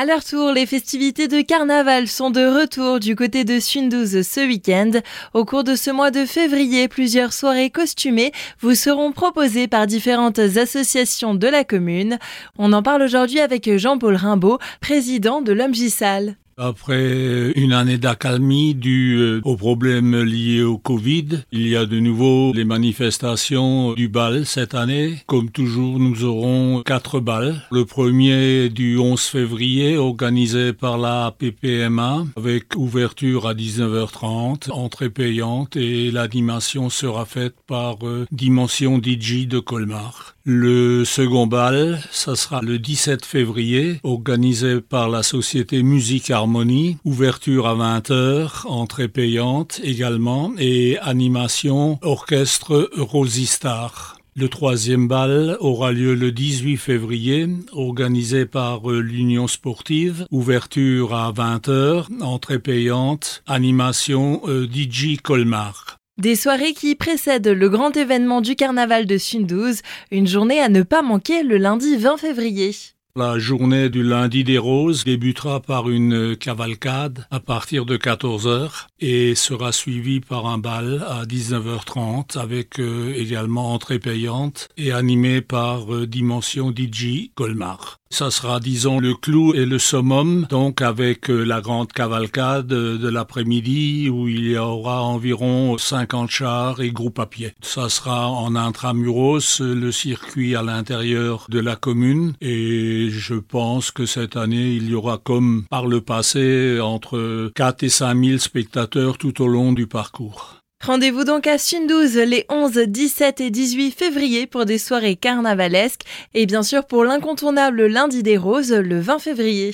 À leur tour, les festivités de carnaval sont de retour du côté de Sundouze ce week-end. Au cours de ce mois de février, plusieurs soirées costumées vous seront proposées par différentes associations de la commune. On en parle aujourd'hui avec Jean-Paul Rimbaud, président de l'Homme après une année d'accalmie due euh, aux problèmes liés au Covid, il y a de nouveau les manifestations du bal cette année. Comme toujours, nous aurons quatre balles. Le premier du 11 février, organisé par la PPMA, avec ouverture à 19h30, entrée payante et l'animation sera faite par euh, Dimension DJ de Colmar. Le second bal, ça sera le 17 février, organisé par la société Musique Ouverture à 20h, entrée payante également, et animation orchestre Rosistar. Le troisième bal aura lieu le 18 février, organisé par l'Union sportive, ouverture à 20h, entrée payante, animation euh, DJ Colmar. Des soirées qui précèdent le grand événement du carnaval de Sundouze, une journée à ne pas manquer le lundi 20 février. La journée du lundi des roses débutera par une cavalcade à partir de 14h et sera suivie par un bal à 19h30 avec euh, également entrée payante et animé par euh, Dimension DJ Colmar. Ça sera, disons, le clou et le summum, donc avec euh, la grande cavalcade de l'après-midi où il y aura environ 50 chars et groupes à pied. Ça sera en intramuros, le circuit à l'intérieur de la commune et je pense que cette année, il y aura comme par le passé entre 4 et 5 000 spectateurs tout au long du parcours. Rendez-vous donc à Sundouze les 11, 17 et 18 février pour des soirées carnavalesques et bien sûr pour l'incontournable lundi des roses le 20 février.